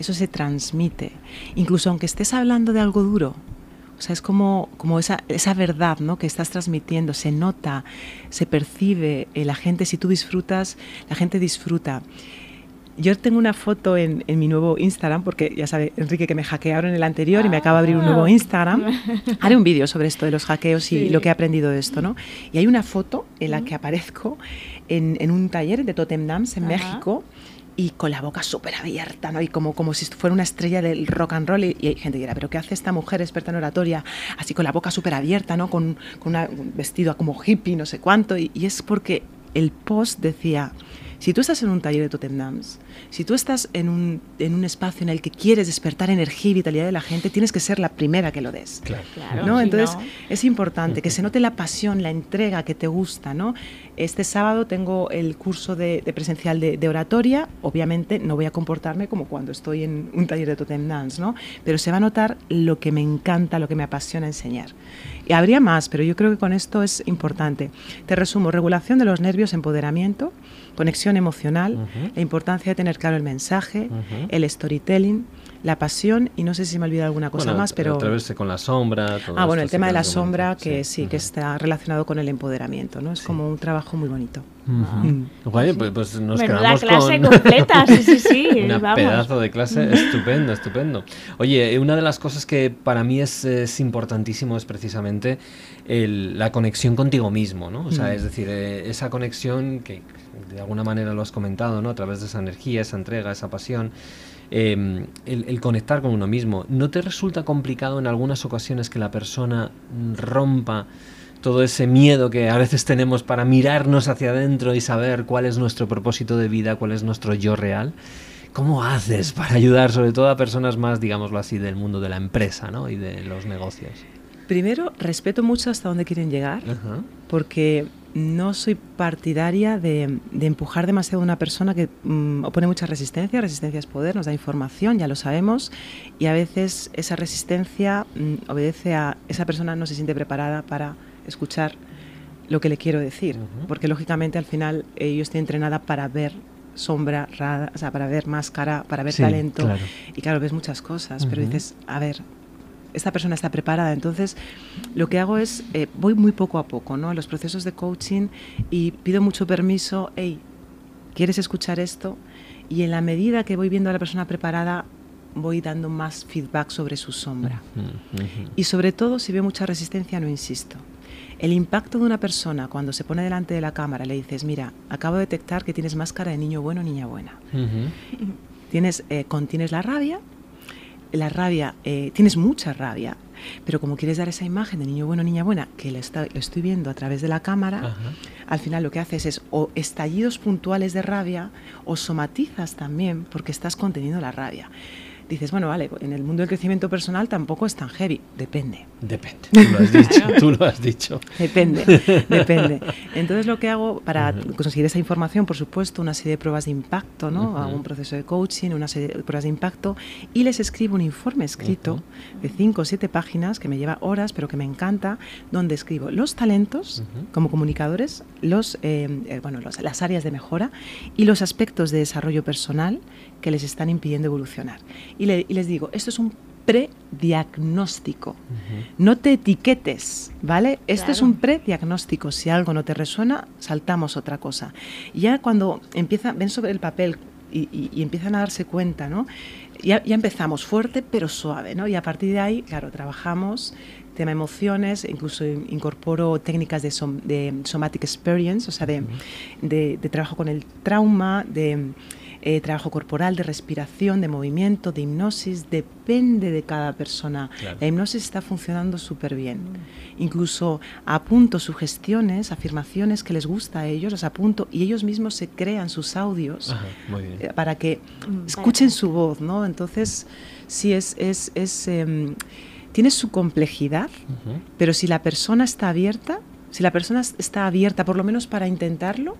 eso se transmite. Incluso aunque estés hablando de algo duro, o sea, es como, como esa, esa verdad ¿no? que estás transmitiendo, se nota, se percibe, eh, la gente, si tú disfrutas, la gente disfruta. Yo tengo una foto en, en, mi nuevo Instagram, porque ya sabe, Enrique, que me hackearon en el anterior y me acaba de abrir un nuevo ah. Instagram. Haré un vídeo sobre esto de los hackeos y lo que he aprendido de esto, ¿no? Y hay una foto en la que aparezco en, en un taller de Totem Dance en México y con la boca súper abierta, ¿no? Y como, como si fuera una estrella del rock and roll. Y, hay gente que dirá, ¿pero qué hace esta mujer experta en oratoria? Así con la boca súper abierta, ¿no? Con, con un vestido como hippie, no sé cuánto. y es porque el post decía, si tú estás en un taller de Totem si tú estás en un, en un espacio en el que quieres despertar energía y vitalidad de la gente, tienes que ser la primera que lo des. Claro. ¿no? Entonces es importante que se note la pasión, la entrega que te gusta. ¿no? Este sábado tengo el curso de, presencial de, oratoria. Obviamente no voy a comportarme como cuando estoy en un taller de Totem Dance, ¿no? pero se va a notar lo que me encanta, lo que me apasiona enseñar. Y habría más, pero yo creo que con esto es importante. Te resumo, regulación de los nervios, empoderamiento, conexión emocional, la importancia de tener claro el mensaje, el storytelling, la pasión y no sé si me olvidado alguna cosa más, pero... Atreverse con la sombra. ah, bueno, el tema de la sombra que sí, que está relacionado con el empoderamiento, ¿no? Es como un trabajo muy bonito. Uh pues, pues, nos quedamos clase completa, sí, sí, sí. Un pedazo de clase estupendo, estupendo. Oye, una de las cosas que para mí es, es importantísimo es precisamente el, la conexión contigo mismo, ¿no? O sea, es decir, eh, esa conexión que de alguna manera lo has comentado, ¿no? A través de esa energía, esa entrega, esa pasión. Em, el, conectar con uno mismo. ¿No te resulta complicado en algunas ocasiones que la persona rompa todo ese miedo que a veces tenemos para mirarnos hacia adentro y saber cuál es nuestro propósito de vida, cuál es nuestro yo real? ¿Cómo haces para ayudar sobre todo a personas más, digámoslo así, del mundo de la empresa ¿no? y de los negocios? Primero, respeto mucho hasta dónde quieren llegar, porque no soy partidaria de, empujar demasiado a una persona que mm, opone mucha resistencia. Resistencia es poder, nos da información, ya lo sabemos, y a veces esa resistencia mm, obedece a esa persona no se siente preparada para escuchar lo que le quiero decir, porque lógicamente al final eh, yo estoy entrenada para ver sombra, o sea, para ver máscara, para ver talento, y claro, ves muchas cosas, pero dices, a ver, esta persona está preparada. Entonces, lo que hago es, eh, voy muy poco a poco, ¿no? En los procesos de coaching y pido mucho permiso, hey, ¿quieres escuchar esto? Y en la medida que voy viendo a la persona preparada, voy dando más feedback sobre su sombra. Y sobre todo, si veo mucha resistencia, no insisto. El impacto de una persona cuando se pone delante de la cámara, le dices, mira, acabo de detectar que tienes máscara de niño bueno o niña buena. tienes, eh, contienes la rabia, la rabia, eh, tienes mucha rabia, pero como quieres dar esa imagen de niño bueno, niña buena, que lo, estoy viendo a través de la cámara, al final lo que haces es o estallidos puntuales de rabia o somatizas también porque estás conteniendo la rabia dices, bueno, vale, en el mundo del crecimiento personal tampoco es tan heavy. Depende. Depende. Tú lo has dicho. tú lo has dicho. Depende, depende. Entonces lo que hago para conseguir esa información, por supuesto, una serie de pruebas de impacto, ¿no? Hago un proceso de coaching, una serie de pruebas de impacto y les escribo un informe escrito de cinco o siete páginas que me lleva horas, pero que me encanta, donde escribo los talentos como comunicadores, los, eh, eh, bueno, las áreas de mejora y los aspectos de desarrollo personal que les están impidiendo evolucionar. Y, les digo, esto es un prediagnóstico. No te etiquetes, ¿vale? Esto es un prediagnóstico. Si algo no te resuena, saltamos otra cosa. ya cuando empiezan, ven sobre el papel y, empiezan a darse cuenta, ¿no? Ya, ya, empezamos fuerte pero suave, ¿no? Y a partir de ahí, claro, trabajamos tema emociones, incluso incorporo técnicas de, de somatic experience, o sea, de, de trabajo con el trauma, de eh, trabajo corporal, de respiración, de movimiento, de hipnosis, depende de cada persona. La hipnosis está funcionando súper bien. Mm. Incluso apunto sugestiones, afirmaciones que les gusta a ellos, las apunto y ellos mismos se crean sus audios eh, para que mm, escuchen su voz, ¿no? Entonces, sí es... es, es em, tiene su complejidad, pero si la persona está abierta, si la persona está abierta por lo menos para intentarlo,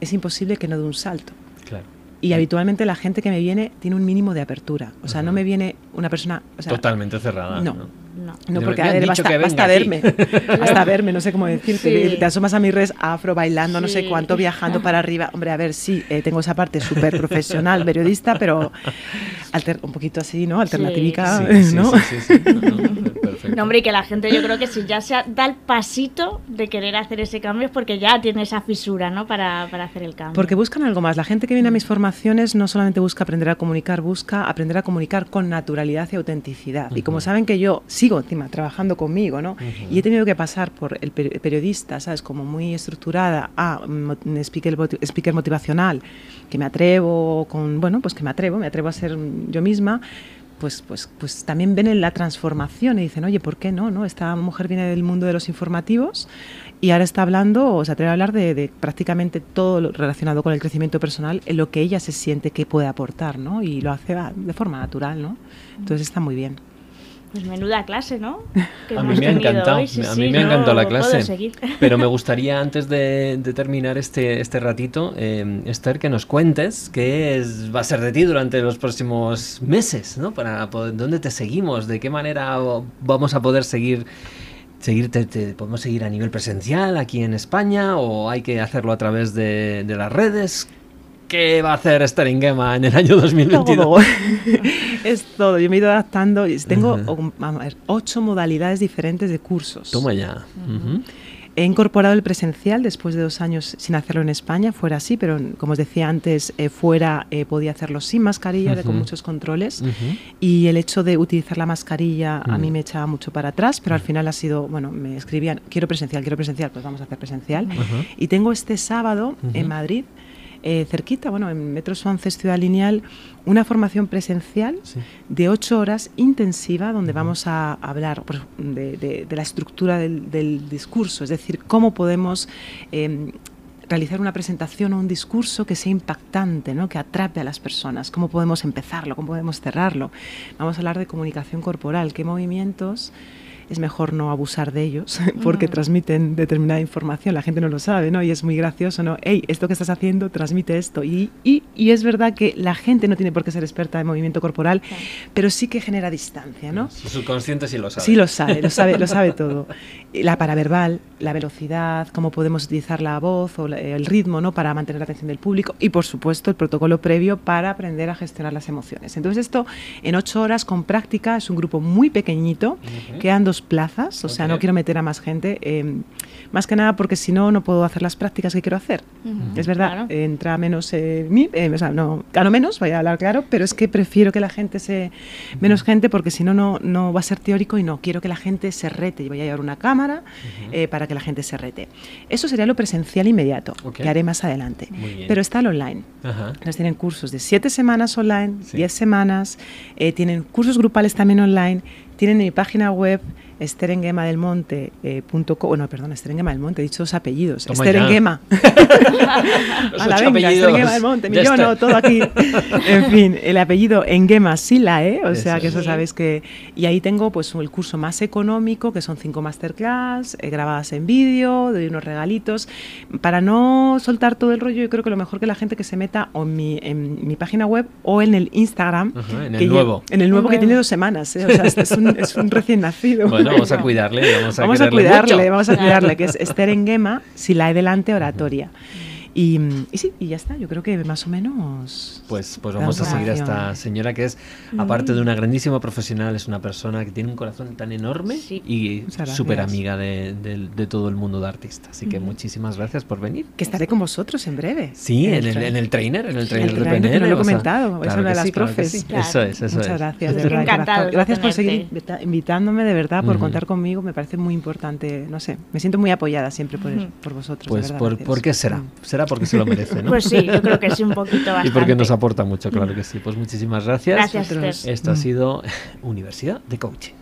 es imposible que no dé un salto. Claro. Y habitualmente la gente que me viene tiene un mínimo de apertura. O sea, no me viene una persona... o sea, Totalmente cerrada. no. ¿no? No. No, Me porque a ver, basta, basta verme, basta verme, no sé cómo decirte. Sí. Te asomas a mis redes afro bailando, no sé cuánto, viajando para arriba. Hombre, a ver, sí, eh, tengo esa parte súper profesional, periodista, pero alter- un poquito así, ¿no? Alternativica, Sí, sí, ¿no? sí, sí, sí. No, no, perfecto. No, hombre, y que la gente yo creo que si ya se da el pasito de querer hacer ese cambio es porque ya tiene esa fisura, ¿no? Para, para hacer el cambio. Porque buscan algo más. La gente que viene a mis formaciones no solamente busca aprender a comunicar, busca aprender a comunicar con naturalidad y autenticidad. Y como saben que yo sigo encima trabajando conmigo, ¿no? Y he tenido que pasar por el per- periodista, ¿sabes? Como muy estructurada a speaker, speaker motivacional, que me atrevo con, bueno, pues que me atrevo, me atrevo a ser mm, yo misma. Pues, pues, pues también ven en la transformación y dicen, oye, ¿por qué no? no? Esta mujer viene del mundo de los informativos y ahora está hablando, o se atreve a hablar de, prácticamente todo lo relacionado con el crecimiento personal, en lo que ella se siente que puede aportar, ¿no? Y lo hace de forma natural, ¿no? Entonces está muy bien. Pues menuda clase, ¿no? Que A mí me ha encantado. Sí, a sí, mí me ha no encantado la clase. seguir. Pero me gustaría, antes de, de terminar este, este ratito, eh, Esther, que nos cuentes qué es- va a ser de ti durante los próximos meses, ¿no? Para poder- dónde te seguimos, de qué manera vamos a poder seguir. Seguirte, te- podemos seguir a nivel presencial aquí en España o hay que hacerlo a través de, de las redes. ¿Qué va a hacer Esther Ingema en el año 2022? Todo. es todo. Yo me he ido adaptando. Tengo Ajá. o- vamos a ver, ocho modalidades diferentes de cursos. Toma ya. He incorporado el presencial después de dos años sin hacerlo en España, fuera así, pero como os decía antes, eh, fuera eh, podía hacerlo sin mascarilla, con muchos controles. Y el hecho de utilizar la mascarilla a mí me echaba mucho para atrás, pero al final ha sido, bueno, me escribían, quiero presencial, quiero presencial, pues vamos a hacer presencial. Y tengo este sábado en Madrid, eh, cerquita, bueno, en Metros 11 Ciudad Lineal, una formación presencial Sí. de ocho horas intensiva donde vamos a hablar por- de, de- de la estructura del, del discurso, es decir, cómo podemos eh, realizar una presentación o un discurso que sea impactante, ¿no? que atrape a las personas, cómo podemos empezarlo, cómo podemos cerrarlo. Vamos a hablar de comunicación corporal, qué movimientos es mejor no abusar de ellos porque transmiten determinada información, la gente no lo sabe, ¿no? Y es muy gracioso, ¿no? Hey, esto que estás haciendo transmite esto. Y, y, y es verdad que la gente no tiene por qué ser experta en movimiento corporal, pero sí que genera distancia, ¿no? Su subconsciente sí lo sabe. Sí lo sabe, lo sabe, lo sabe todo. La paraverbal, la velocidad, cómo podemos utilizar la voz o la- el ritmo, ¿no? Para mantener la atención del público y, por supuesto, el protocolo previo para aprender a gestionar las emociones. Entonces esto, en ocho horas con práctica, es un grupo muy pequeñito, Ujú. quedan dos plazas, o sea, Ok. no quiero meter a más gente, eh, más que nada porque si no, no puedo hacer las prácticas que quiero hacer. Ujú, Es verdad, claro. entra menos, eh, mí, eh, o sea, no, gano menos, voy a hablar claro, pero es que prefiero que la gente se, menos gente porque si no, no, no va a ser teórico y no, quiero que la gente se rete. Y voy a llevar una cámara eh, para que la gente se rete. Eso sería lo presencial inmediato, Ok. que haré más adelante. Pero está el online. Ajá. Entonces tienen cursos de siete semanas online, Sí. diez semanas, eh, tienen cursos grupales también online, tienen en mi página web esterenguemadelmonte.com, bueno, perdón, Esterenguema del Monte, he dicho dos apellidos, Toma Esterenguema. A la venga, apellidos. Esterenguema del Monte, Ya yo está. no, todo aquí. En fin, el apellido Enguema sí la E, o sea que eso sí. sabes que... Y ahí tengo pues el curso más económico, que son cinco masterclass, eh, grabadas en vídeo, doy unos regalitos. Para no soltar todo el rollo, yo creo que lo mejor que la gente que se meta o en mi, en mi página web o en el Instagram. Ajá, en que el lle- nuevo. En el nuevo que tiene dos semanas, ¿eh? o sea, es, es un, es un recién nacido. Bueno, vamos a cuidarle. Vamos a, Vamos a cuidarle, mucho. vamos a cuidarle, que es Esther Enguema, si la he delante oratoria. Y, y sí, y ya está, yo creo que más o menos... Pues, pues vamos a seguir a esta señora que es, aparte de una grandísima profesional, es una persona que tiene un corazón tan enorme Sí. y súper amiga de, de- de todo el mundo de artistas. Así que muchísimas gracias por venir. Que estaré con vosotros en breve. Sí, en el, en el trainer, en el El trainer de que PNL. no lo he o sea, comentado, es claro una de que las sí, claro que profes. sí. Claro. Eso es, eso Muchas es. gracias, de verdad. de de Gracias por seguir invitándome, de verdad, por Ujú. contar conmigo. Me parece muy importante, no sé, me siento muy apoyada siempre por, Ujú. por vosotros. de Pues, verdad, por. ¿por qué será? Mm. Será porque se lo merece, ¿no? Pues sí, yo creo que sí, un poquito bastante. y porque nos aporta mucho, claro que sí. Pues muchísimas gracias. Gracias. Esto ha Mm. sido Universidad de Coaching.